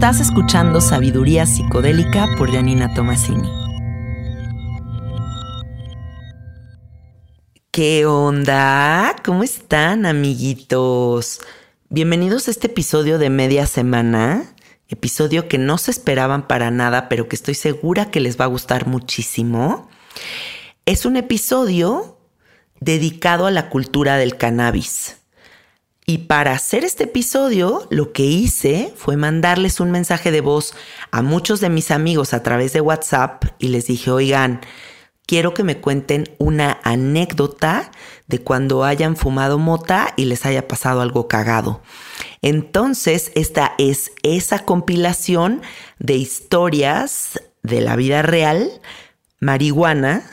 Estás escuchando Sabiduría Psicodélica por Janina Tomasini. ¿Qué onda? ¿Cómo están, amiguitos? Bienvenidos a este episodio de media semana, episodio que no se esperaban para nada, pero que estoy segura que les va a gustar muchísimo. Es un episodio dedicado a la cultura del cannabis. Y para hacer este episodio, lo que hice fue mandarles un mensaje de voz a muchos de mis amigos a través de WhatsApp y les dije, oigan, quiero que me cuenten una anécdota de cuando hayan fumado mota y les haya pasado algo cagado. Entonces, esta es esa compilación de historias de la vida real, marihuana.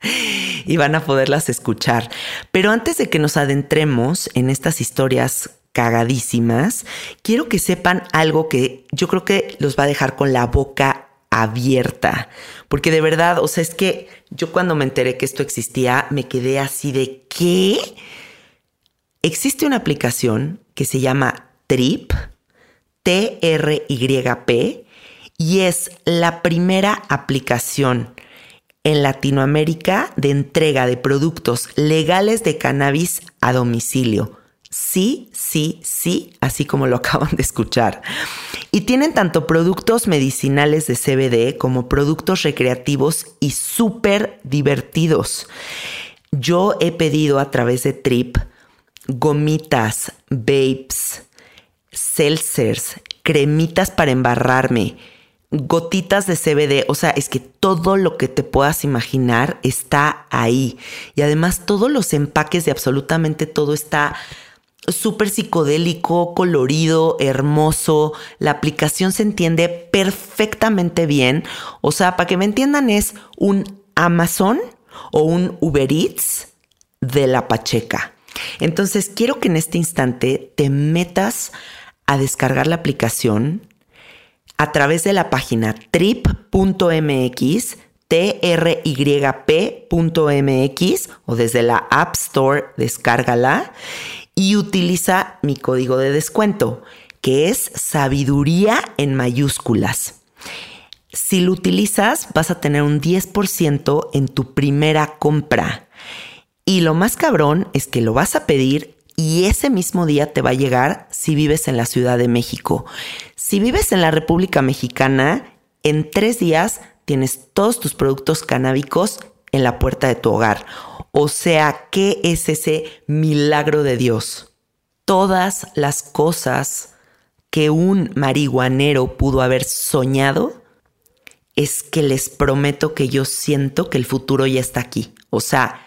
y van a poderlas escuchar. Pero antes de que nos adentremos en estas historias cagadísimas, quiero que sepan algo que yo creo que los va a dejar con la boca abierta. Porque de verdad, o sea, es que yo cuando me enteré que esto existía, me quedé así de ¿qué? Existe una aplicación que se llama Trip, T-R-Y-P, y es la primera aplicación en Latinoamérica de entrega de productos legales de cannabis a domicilio. Sí, sí, sí, así como lo acaban de escuchar. Y tienen tanto productos medicinales de CBD como productos recreativos y súper divertidos. Yo he pedido a través de Trip gomitas, vapes, seltzers, cremitas para embarrarme, gotitas de CBD, o sea, es que todo lo que te puedas imaginar está ahí. Y además todos los empaques de absolutamente todo está súper psicodélico, colorido, hermoso. La aplicación se entiende perfectamente bien. O sea, para que me entiendan, es un Amazon o un Uber Eats de la Pacheca. Entonces, quiero que en este instante te metas a descargar la aplicación a través de la página trip.mx, tryp.mx o desde la App Store, descárgala y utiliza mi código de descuento, que es sabiduría en mayúsculas. Si lo utilizas, vas a tener un 10% en tu primera compra. Y lo más cabrón es que lo vas a pedir y ese mismo día te va a llegar si vives en la Ciudad de México. Si vives en la República Mexicana, en tres días tienes todos tus productos canábicos en la puerta de tu hogar. O sea, ¿qué es ese milagro de Dios? Todas las cosas que un marihuanero pudo haber soñado, es que les prometo que yo siento que el futuro ya está aquí. O sea,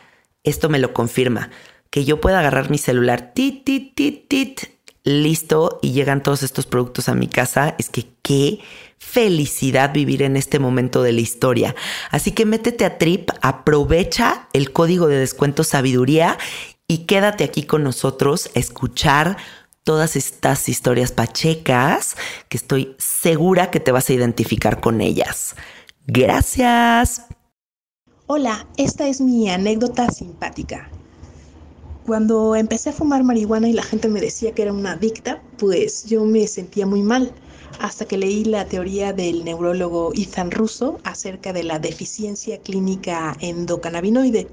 esto me lo confirma que yo pueda agarrar mi celular, tit, tit, tit, tit, listo, y llegan todos estos productos a mi casa, es que qué felicidad vivir en este momento de la historia. Así que métete a Trip, aprovecha el código de descuento sabiduría y quédate aquí con nosotros a escuchar todas estas historias pachecas que estoy segura que te vas a identificar con ellas. Gracias. Hola, esta es mi anécdota simpática. Cuando empecé a fumar marihuana y la gente me decía que era una adicta, pues yo me sentía muy mal, hasta que leí la teoría del neurólogo Ethan Russo acerca de la deficiencia clínica endocannabinoide,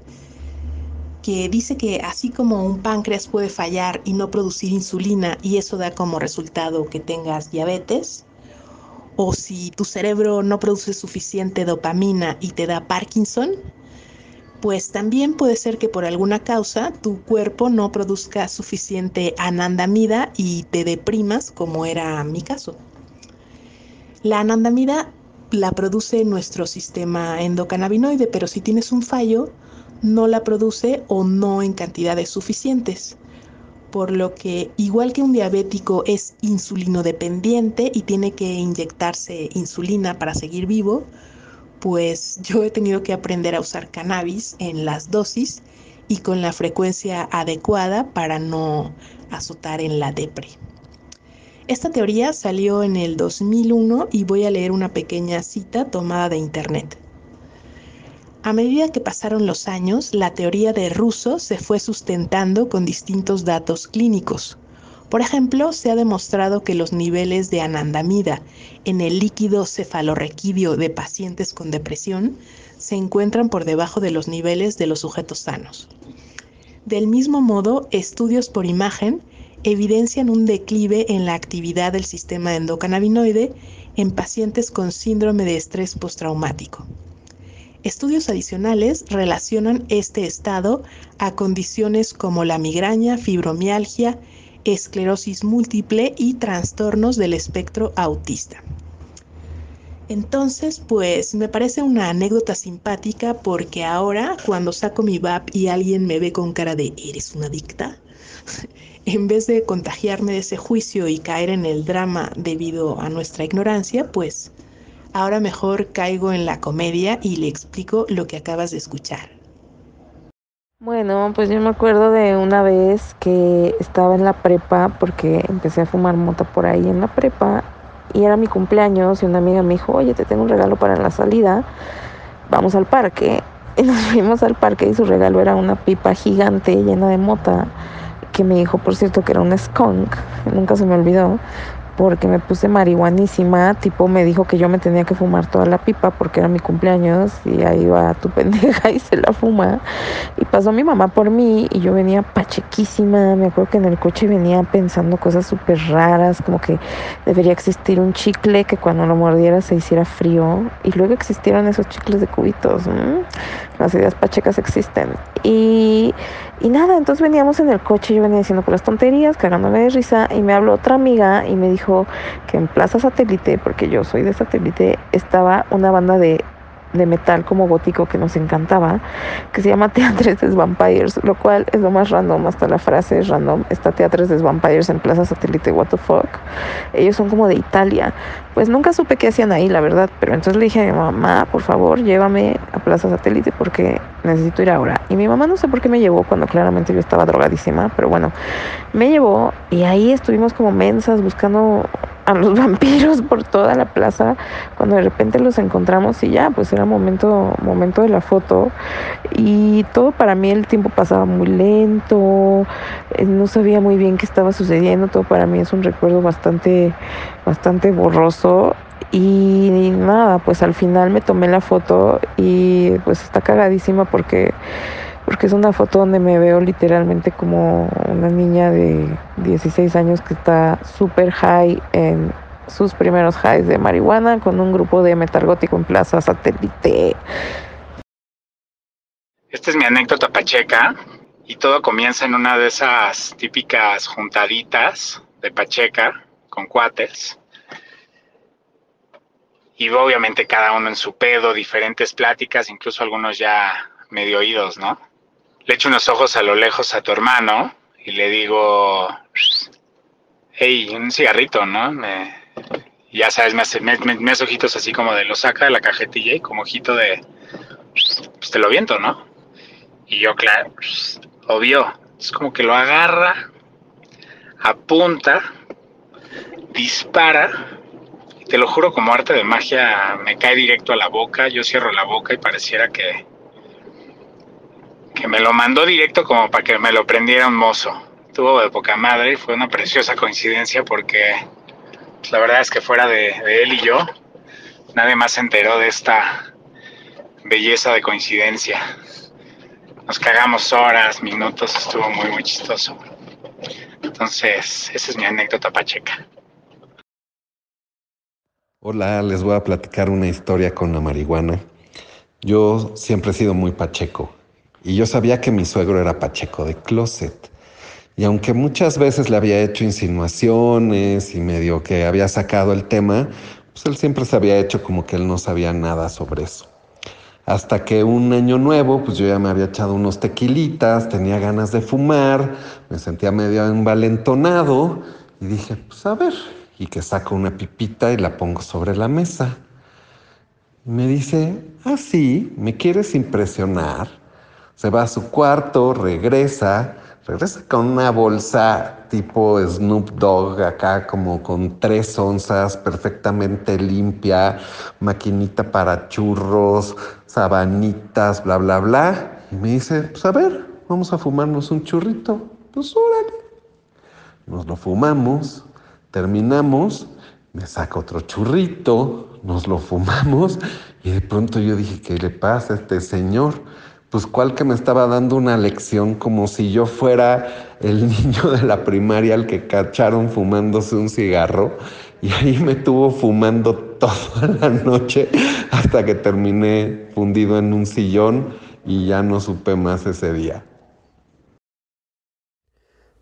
que dice que así como un páncreas puede fallar y no producir insulina y eso da como resultado que tengas diabetes, o si tu cerebro no produce suficiente dopamina y te da Parkinson, pues también puede ser que por alguna causa tu cuerpo no produzca suficiente anandamida y te deprimas, como era mi caso. La anandamida la produce nuestro sistema endocannabinoide, pero si tienes un fallo, no la produce o no en cantidades suficientes. Por lo que, igual que un diabético es insulino dependiente y tiene que inyectarse insulina para seguir vivo, pues yo he tenido que aprender a usar cannabis en las dosis y con la frecuencia adecuada para no azotar en la depre. Esta teoría salió en el 2001 y voy a leer una pequeña cita tomada de internet. A medida que pasaron los años, la teoría de Russo se fue sustentando con distintos datos clínicos. Por ejemplo, se ha demostrado que los niveles de anandamida en el líquido cefalorraquídeo de pacientes con depresión se encuentran por debajo de los niveles de los sujetos sanos. Del mismo modo, estudios por imagen evidencian un declive en la actividad del sistema endocannabinoide en pacientes con síndrome de estrés postraumático. Estudios adicionales relacionan este estado a condiciones como la migraña, fibromialgia, esclerosis múltiple y trastornos del espectro autista. Entonces, pues me parece una anécdota simpática porque ahora cuando saco mi VAP y alguien me ve con cara de ¿eres una adicta? en vez de contagiarme de ese juicio y caer en el drama debido a nuestra ignorancia, pues ahora mejor caigo en la comedia y le explico lo que acabas de escuchar. Bueno, pues yo me acuerdo de una vez que estaba en la prepa porque empecé a fumar mota por ahí en la prepa y era mi cumpleaños y una amiga me dijo, oye, te tengo un regalo para la salida, vamos al parque. Y nos fuimos al parque y su regalo era una pipa gigante llena de mota, que me dijo, por cierto, que era un skunk, nunca se me olvidó porque me puse marihuanísima, tipo me dijo que yo me tenía que fumar toda la pipa porque era mi cumpleaños y ahí va tu pendeja y se la fuma. Y pasó mi mamá por mí y yo venía pachequísima, me acuerdo que en el coche venía pensando cosas súper raras, como que debería existir un chicle que cuando lo mordiera se hiciera frío y luego existieron esos chicles de cubitos. Las ideas pachecas existen. Y, y nada, entonces veníamos en el coche, yo venía diciendo las tonterías, cagándome de risa y me habló otra amiga y me dijo, que en Plaza Satélite, porque yo soy de Satélite, estaba una banda de de metal como gótico que nos encantaba, que se llama Teatres des Vampires, lo cual es lo más random, hasta la frase es random, está Teatres des Vampires en Plaza Satélite, what the fuck. Ellos son como de Italia. Pues nunca supe qué hacían ahí, la verdad, pero entonces le dije a mi mamá, por favor, llévame a Plaza Satélite porque necesito ir ahora. Y mi mamá no sé por qué me llevó cuando claramente yo estaba drogadísima, pero bueno, me llevó y ahí estuvimos como mensas buscando a los vampiros por toda la plaza cuando de repente los encontramos y ya pues era momento momento de la foto. Y todo para mí el tiempo pasaba muy lento eh, no sabía muy bien qué estaba sucediendo todo para mí es un recuerdo bastante bastante borroso. Y nada pues al final me tomé la foto y pues está cagadísima porque porque es una foto donde me veo literalmente como una niña de 16 años que está súper high en sus primeros highs de marihuana con un grupo de metal gótico en Plaza Satélite. Esta es mi anécdota pacheca y todo comienza en una de esas típicas juntaditas de pacheca con cuates. Y obviamente cada uno en su pedo, diferentes pláticas, incluso algunos ya medio oídos, ¿no? Le echo unos ojos a lo lejos a tu hermano y le digo, hey, un cigarrito, ¿no? Me, ya sabes, me hace, me, hace ojitos así como de lo saca de la cajetilla y como ojito de, pues te lo viento, ¿no? Y yo, claro, obvio, es como que lo agarra, apunta, dispara, te lo juro como arte de magia, me cae directo a la boca, yo cierro la boca y pareciera que que me lo mandó directo como para que me lo prendiera un mozo. Tuvo de poca madre y fue una preciosa coincidencia porque pues, la verdad es que fuera de, él y yo, nadie más se enteró de esta belleza de coincidencia. Nos cagamos horas, minutos, estuvo muy, muy chistoso. Entonces, esa es mi anécdota pacheca. Hola, les voy a platicar una historia con la marihuana. Yo siempre he sido muy pacheco. Y yo sabía que mi suegro era Pacheco de Closet. Y aunque muchas veces le había hecho insinuaciones y medio que había sacado el tema, pues él siempre se había hecho como que él no sabía nada sobre eso. Hasta que un año nuevo, pues yo ya me había echado unos tequilitas, tenía ganas de fumar, me sentía medio envalentonado y dije, pues a ver, y que saco una pipita y la pongo sobre la mesa. Y me dice, ah, sí, ¿me quieres impresionar? Se va a su cuarto, regresa, regresa con una bolsa tipo Snoop Dogg acá como con tres onzas perfectamente limpia, maquinita para churros, sabanitas, bla, bla, bla. Y me dice, pues a ver, vamos a fumarnos un churrito. Pues órale. nos lo fumamos, terminamos, me saca otro churrito, nos lo fumamos y de pronto yo dije, ¿qué le pasa a este señor? Pues cual que me estaba dando una lección como si yo fuera el niño de la primaria al que cacharon fumándose un cigarro y ahí me tuvo fumando toda la noche hasta que terminé fundido en un sillón y ya no supe más ese día.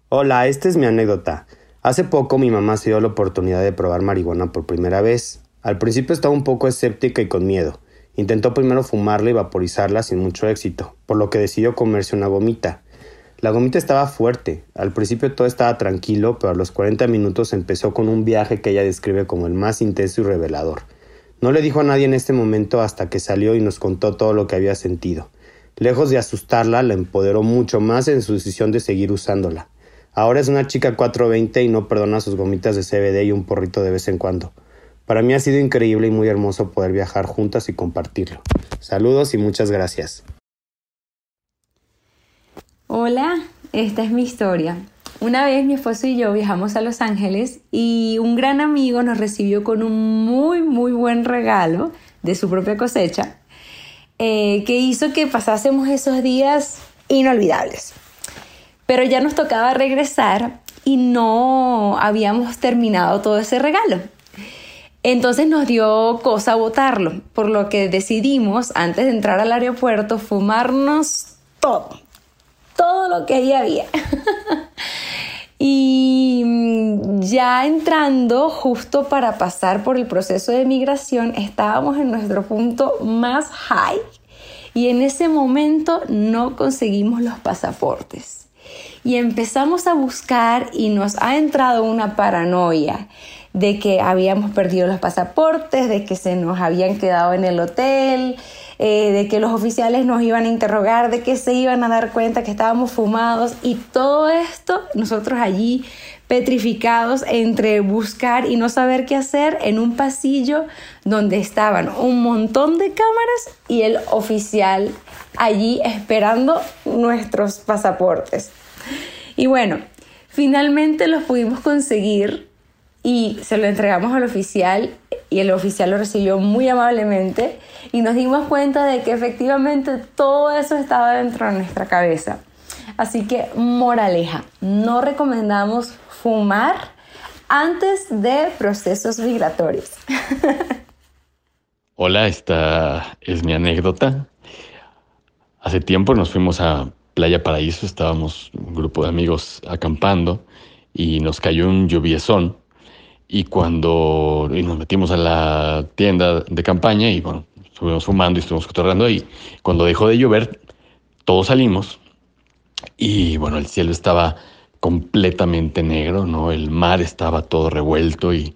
Hola, esta es mi anécdota. Hace poco mi mamá se dio la oportunidad de probar marihuana por primera vez. Al principio estaba un poco escéptica y con miedo. Intentó primero fumarla y vaporizarla sin mucho éxito, por lo que decidió comerse una gomita. La gomita estaba fuerte. Al principio todo estaba tranquilo, pero a los 40 minutos empezó con un viaje que ella describe como el más intenso y revelador. No le dijo a nadie en este momento hasta que salió y nos contó todo lo que había sentido. Lejos de asustarla, la empoderó mucho más en su decisión de seguir usándola. Ahora es una chica 420 y no perdona sus gomitas de CBD y un porrito de vez en cuando. Para mí ha sido increíble y muy hermoso poder viajar juntas y compartirlo. Saludos y muchas gracias. Hola, esta es mi historia. Una vez mi esposo y yo viajamos a Los Ángeles y un gran amigo nos recibió con un muy muy buen regalo de su propia cosecha eh, que hizo que pasásemos esos días inolvidables. Pero ya nos tocaba regresar y no habíamos terminado todo ese regalo. Entonces nos dio cosa botarlo, por lo que decidimos, antes de entrar al aeropuerto, fumarnos todo, todo lo que ahí había. y mm, ya entrando, justo para pasar por el proceso de migración, estábamos en nuestro punto más high y en ese momento no conseguimos los pasaportes y empezamos a buscar y nos ha entrado una paranoia de que habíamos perdido los pasaportes, de que se nos habían quedado en el hotel, eh, de que los oficiales nos iban a interrogar, de que se iban a dar cuenta que estábamos fumados y todo esto nosotros allí petrificados entre buscar y no saber qué hacer en un pasillo donde estaban un montón de cámaras y el oficial allí esperando nuestros pasaportes. Y bueno, finalmente los pudimos conseguir y se lo entregamos al oficial y el oficial lo recibió muy amablemente y nos dimos cuenta de que efectivamente todo eso estaba dentro de nuestra cabeza. Así que moraleja, no recomendamos fumar antes de procesos migratorios. Hola, esta es mi anécdota. Hace tiempo nos fuimos a Playa Paraíso, estábamos un grupo de amigos acampando y nos cayó un lluviezón y cuando nos metimos a la tienda de campaña y bueno, estuvimos fumando y estuvimos cotorreando ahí, cuando dejó de llover, todos salimos y bueno, el cielo estaba completamente negro, ¿no? El mar estaba todo revuelto y,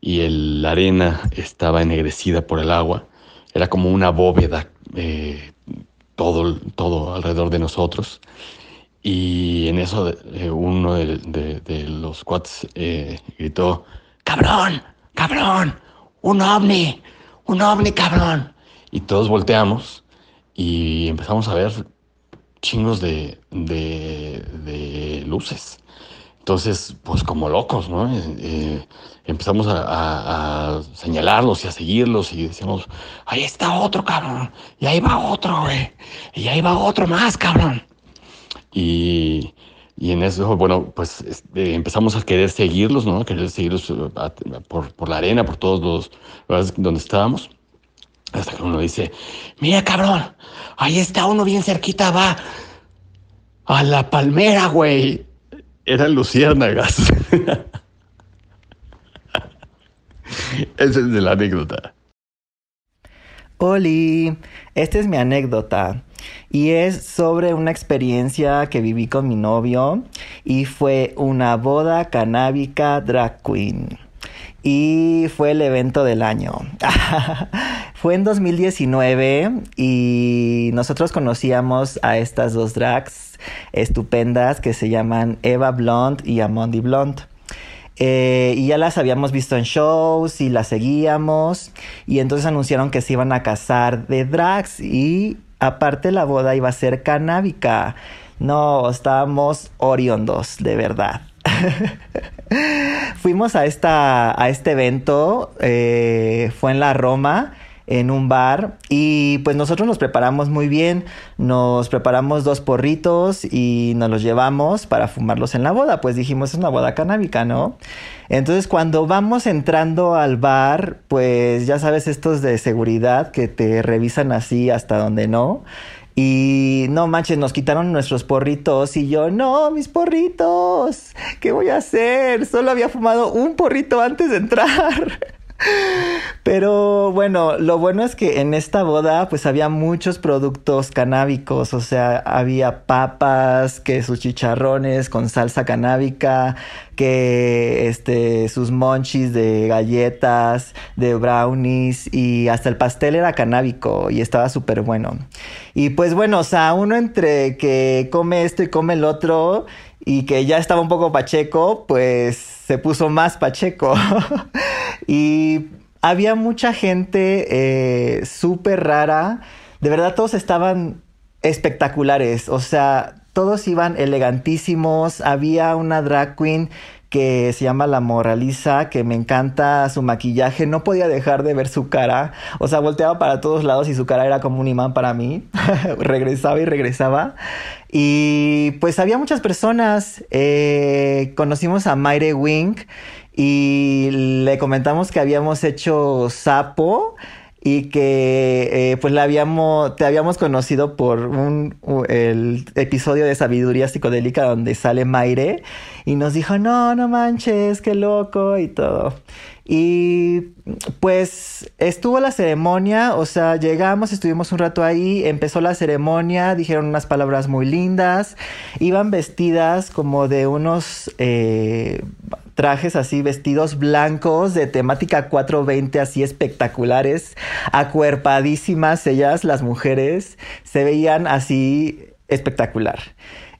y la arena estaba ennegrecida por el agua. Era como una bóveda eh, todo, todo alrededor de nosotros. Y en eso eh, uno de, los cuates eh, gritó, cabrón, cabrón, un ovni, un ovni, cabrón. Y todos volteamos y empezamos a ver chingos de, de luces. Entonces, pues como locos, ¿no? Eh, empezamos a, señalarlos y a seguirlos y decíamos, ahí está otro, cabrón, y ahí va otro, güey, y ahí va otro más, cabrón. Y, en eso, bueno, pues este, empezamos a querer seguirlos, ¿no? Querer seguirlos uh, por, por la arena, por todos los lugares donde estábamos. Hasta que uno dice, mira, cabrón, ahí está uno bien cerquita, va a la palmera, güey. Eran luciérnagas. Esa es la anécdota. Oli, esta es mi anécdota y es sobre una experiencia que viví con mi novio y fue una boda canábica drag queen y fue el evento del año. fue en 2019 y nosotros conocíamos a estas dos drags estupendas que se llaman Eva Blonde y Amondi Blonde. Eh, y ya las habíamos visto en shows y las seguíamos. Y entonces anunciaron que se iban a casar de drags. Y aparte la boda iba a ser canábica. No, estábamos oriondos, de verdad. Fuimos a, esta, a este evento, eh, fue en la Roma en un bar y pues nosotros nos preparamos muy bien, nos preparamos dos porritos y nos los llevamos para fumarlos en la boda, pues dijimos es una boda canábica, ¿no? Entonces cuando vamos entrando al bar, pues ya sabes estos de seguridad que te revisan así hasta donde no. Y no manches, nos quitaron nuestros porritos y yo, no, mis porritos, ¿qué voy a hacer? Solo había fumado un porrito antes de entrar. Pero bueno, lo bueno es que en esta boda pues había muchos productos canábicos, o sea, había papas, que sus chicharrones con salsa canábica, que este sus monchis de galletas, de brownies y hasta el pastel era canábico y estaba súper bueno. Y pues bueno, o sea, uno entre que come esto y come el otro y que ya estaba un poco pacheco, pues se puso más pacheco. y había mucha gente eh, súper rara. De verdad, todos estaban espectaculares. O sea, todos iban elegantísimos. Había una drag queen que se llama La Moraliza, que me encanta su maquillaje, no podía dejar de ver su cara, o sea, volteaba para todos lados y su cara era como un imán para mí, regresaba y regresaba. Y pues había muchas personas, eh, conocimos a Mayre Wing y le comentamos que habíamos hecho sapo y que eh, pues la habíamos, te habíamos conocido por un, el episodio de Sabiduría Psicodélica donde sale Maire y nos dijo, no, no manches, qué loco y todo. Y pues estuvo la ceremonia, o sea, llegamos, estuvimos un rato ahí, empezó la ceremonia, dijeron unas palabras muy lindas, iban vestidas como de unos eh, trajes así, vestidos blancos de temática 420, así espectaculares, acuerpadísimas ellas, las mujeres, se veían así espectacular.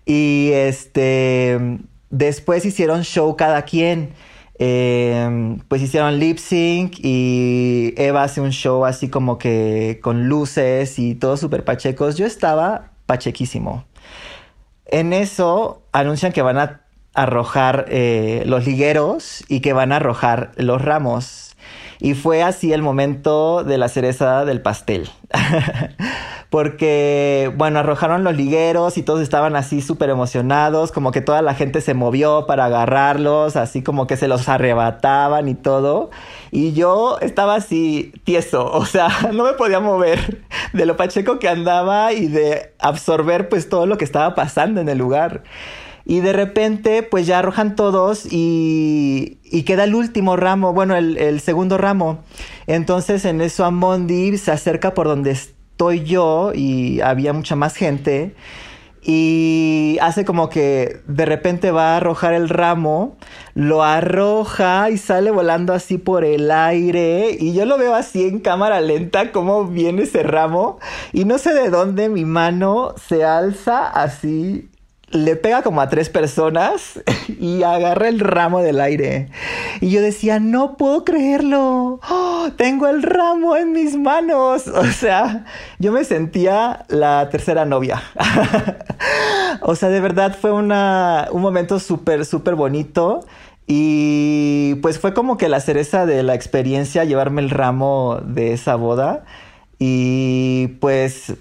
Y este, después hicieron show cada quien. Em, pues hicieron lip sync y Eva hace un show así como que con luces y todos súper pachecos. Yo estaba pachequísimo. En eso anuncian que van a arrojar eh, los ligueros y que van a arrojar los ramos. Y fue así el momento de la cereza del pastel. porque, bueno, arrojaron los ligueros y todos estaban así súper emocionados, como que toda la gente se movió para agarrarlos, así como que se los arrebataban y todo. Y yo estaba así tieso, o sea, no me podía mover de lo pacheco que andaba y de absorber pues todo lo que estaba pasando en el lugar. Y de repente, pues ya arrojan todos y, queda el último ramo, bueno, el, el, segundo ramo. Entonces en eso Amondi se acerca por donde estoy yo y había mucha más gente y hace como que de repente va a arrojar el ramo, lo arroja y sale volando así por el aire y yo lo veo así en cámara lenta como viene ese ramo y no sé de dónde mi mano se alza así le pega como a tres personas y agarra el ramo del aire. Y yo decía, no puedo creerlo. ¡Oh, tengo el ramo en mis manos. O sea, yo me sentía la tercera novia. o sea, de verdad fue una, un momento súper, súper bonito. Y pues fue como que la cereza de la experiencia llevarme el ramo de esa boda. Y pues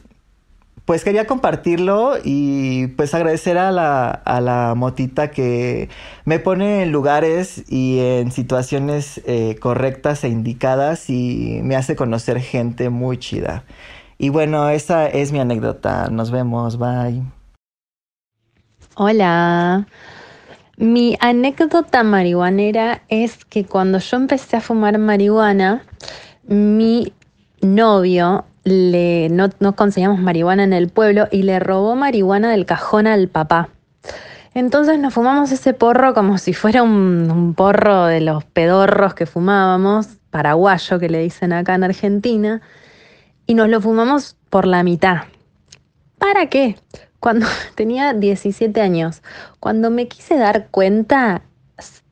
pues quería compartirlo y pues agradecer a la, a la motita que me pone en lugares y en situaciones eh, correctas e indicadas y me hace conocer gente muy chida. Y bueno, esa es mi anécdota. Nos vemos, bye. Hola. Mi anécdota marihuanera es que cuando yo empecé a fumar marihuana, mi novio le, no, conseguíamos marihuana en el pueblo y le robó marihuana del cajón al papá. Entonces nos fumamos ese porro como si fuera un, porro de los pedorros que fumábamos, paraguayo que le dicen acá en Argentina, y nos lo fumamos por la mitad. ¿Para qué? Cuando tenía 17 años, cuando me quise dar cuenta,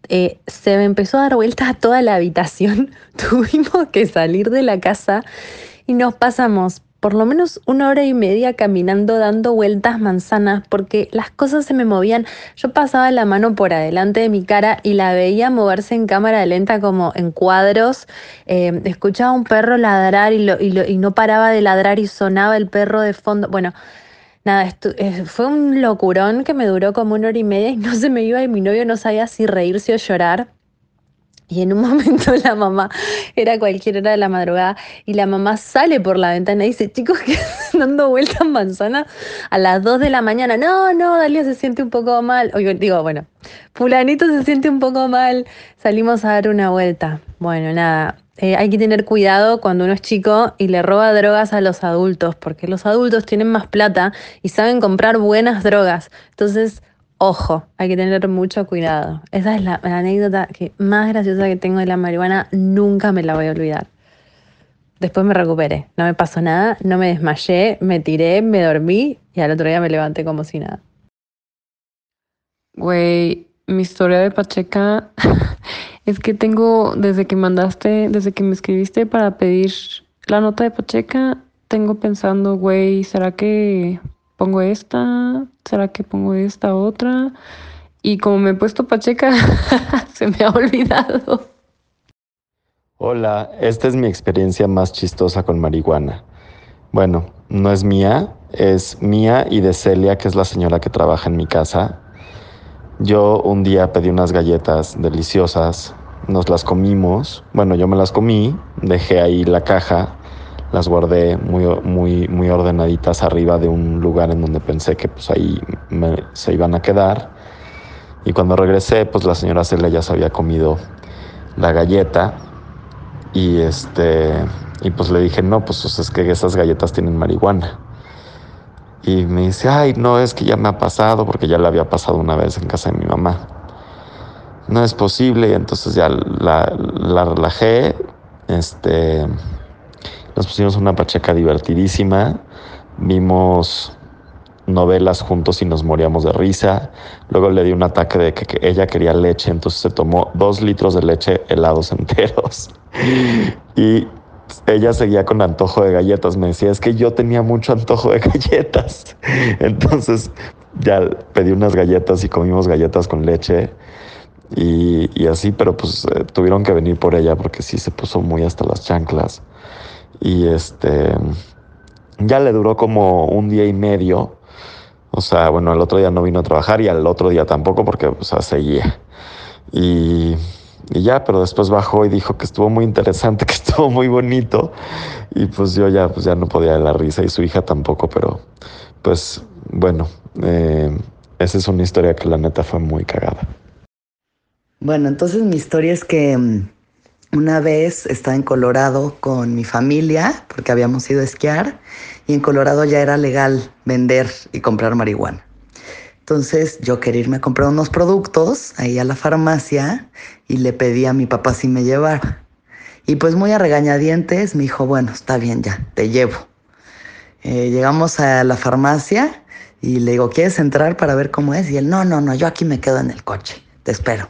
eh, se me empezó a dar vuelta a toda la habitación. Tuvimos que salir de la casa y nos pasamos por lo menos una hora y media caminando dando vueltas manzanas porque las cosas se me movían. Yo pasaba la mano por adelante de mi cara y la veía moverse en cámara lenta como en cuadros. Eh, escuchaba un perro ladrar y, y, no paraba de ladrar y sonaba el perro de fondo. Bueno, nada, eh, fue un locurón que me duró como una hora y media y no se me iba y mi novio no sabía si reírse o llorar. Y en un momento la mamá, era cualquier hora de la madrugada, y la mamá sale por la ventana y dice, chicos, que dando vueltas manzana a las 2 de la mañana. No, no, Dalia se siente un poco mal. Digo, bueno, fulanito se siente un poco mal, salimos a dar una vuelta. Bueno, nada, eh, hay que tener cuidado cuando uno es chico y le roba drogas a los adultos, porque los adultos tienen más plata y saben comprar buenas drogas. Entonces, Ojo, hay que tener mucho cuidado. Esa es la, anécdota que más graciosa que tengo de la marihuana, nunca me la voy a olvidar. Después me recuperé, no me pasó nada, no me desmayé, me tiré, me dormí y al otro día me levanté como si nada. Güey, mi historia de Pacheca es que tengo, desde que mandaste, desde que me escribiste para pedir la nota de Pacheca, tengo pensando, güey, ¿será que pongo esta, ¿será que pongo esta otra? Y como me he puesto pacheca, se me ha olvidado. Hola, esta es mi experiencia más chistosa con marihuana. Bueno, no es mía, es mía y de Celia, que es la señora que trabaja en mi casa. Yo un día pedí unas galletas deliciosas, nos las comimos, bueno, yo me las comí, dejé ahí la caja las guardé muy, muy, muy ordenaditas arriba de un lugar en donde pensé que pues ahí se iban a quedar. Y cuando regresé, pues la señora Celia ya se había comido la galleta y este y pues le dije, no, pues, pues es que esas galletas tienen marihuana. Y me dice, ay, no, es que ya me ha pasado, porque ya le había pasado una vez en casa de mi mamá. No es posible, y entonces ya la, la relajé, este, nos pusimos una pacheca divertidísima, vimos novelas juntos y nos moríamos de risa. Luego le di un ataque de que, ella quería leche, entonces se tomó dos litros de leche helados enteros. y ella seguía con antojo de galletas. Me decía, es que yo tenía mucho antojo de galletas. Entonces ya pedí unas galletas y comimos galletas con leche. Y, así, pero pues eh, tuvieron que venir por ella porque sí se puso muy hasta las chanclas. Y este, ya le duró como un día y medio. O sea, bueno, el otro día no vino a trabajar y al otro día tampoco porque, o sea, seguía. Y, y ya, pero después bajó y dijo que estuvo muy interesante, que estuvo muy bonito. Y pues yo ya, pues ya no podía de la risa y su hija tampoco, pero pues bueno, eh, esa es una historia que la neta fue muy cagada. Bueno, entonces mi historia es que mm, una vez estaba en Colorado con mi familia porque habíamos ido a esquiar y en Colorado ya era legal vender y comprar marihuana. Entonces yo quería irme a comprar unos productos ahí a la farmacia y le pedí a mi papá si me llevara. Y pues muy a regañadientes me dijo, bueno, está bien ya, te llevo. Eh, llegamos a la farmacia y le digo, ¿quieres entrar para ver cómo es? Y él, no, no, no, yo aquí me quedo en el coche, te espero.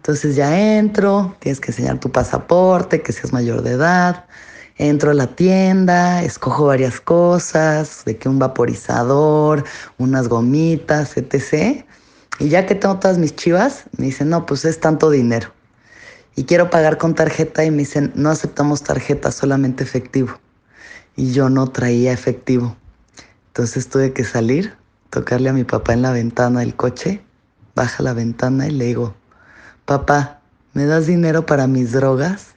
Entonces ya entro, tienes que enseñar tu pasaporte, que seas mayor de edad. Entro a la tienda, escojo varias cosas, de que un vaporizador, unas gomitas, etc. Y ya que tengo todas mis chivas, me dicen, no, pues es tanto dinero. Y quiero pagar con tarjeta y me dicen, no aceptamos tarjeta, solamente efectivo. Y yo no traía efectivo. Entonces tuve que salir, tocarle a mi papá en la ventana del coche, baja la ventana y le digo, papá, ¿me das dinero para mis drogas?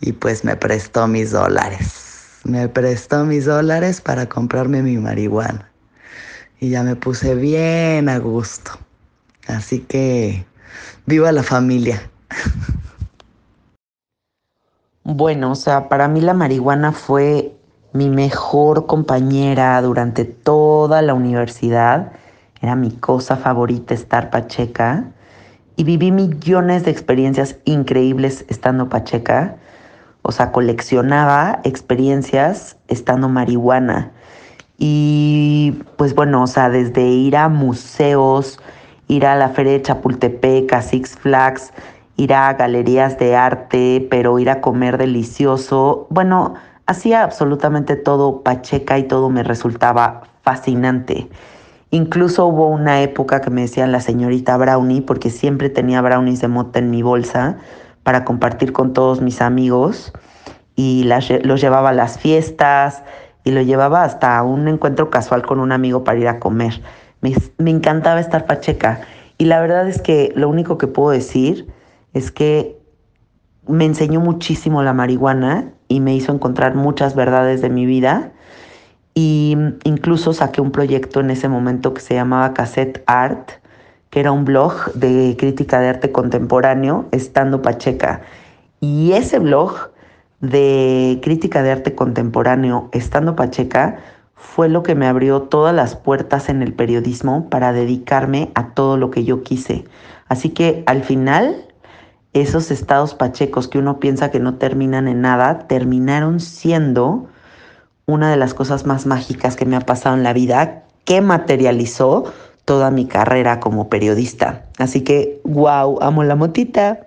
Y pues me prestó mis dólares. Me prestó mis dólares para comprarme mi marihuana. Y ya me puse bien a gusto. Así que, viva la familia. Bueno, o sea, para mí la marihuana fue mi mejor compañera durante toda la universidad. Era mi cosa favorita estar pacheca y viví millones de experiencias increíbles estando pacheca. O sea, coleccionaba experiencias estando marihuana. Y pues bueno, o sea, desde ir a museos, ir a la Feria de Chapultepec, a Six Flags, ir a galerías de arte, pero ir a comer delicioso. Bueno, hacía absolutamente todo pacheca y todo me resultaba fascinante. Incluso hubo una época que me decían la señorita Brownie porque siempre tenía brownies de mota en mi bolsa para compartir con todos mis amigos y los llevaba a las fiestas y lo llevaba hasta un encuentro casual con un amigo para ir a comer. Me, me encantaba estar pacheca y la verdad es que lo único que puedo decir es que me enseñó muchísimo la marihuana y me hizo encontrar muchas verdades de mi vida. Y incluso saqué un proyecto en ese momento que se llamaba Cassette Art, que era un blog de crítica de arte contemporáneo, estando Pacheca. Y ese blog de crítica de arte contemporáneo, estando Pacheca, fue lo que me abrió todas las puertas en el periodismo para dedicarme a todo lo que yo quise. Así que al final esos estados pachecos que uno piensa que no terminan en nada, terminaron siendo una de las cosas más mágicas que me ha pasado en la vida, que materializó toda mi carrera como periodista. Así que, wow, amo la motita.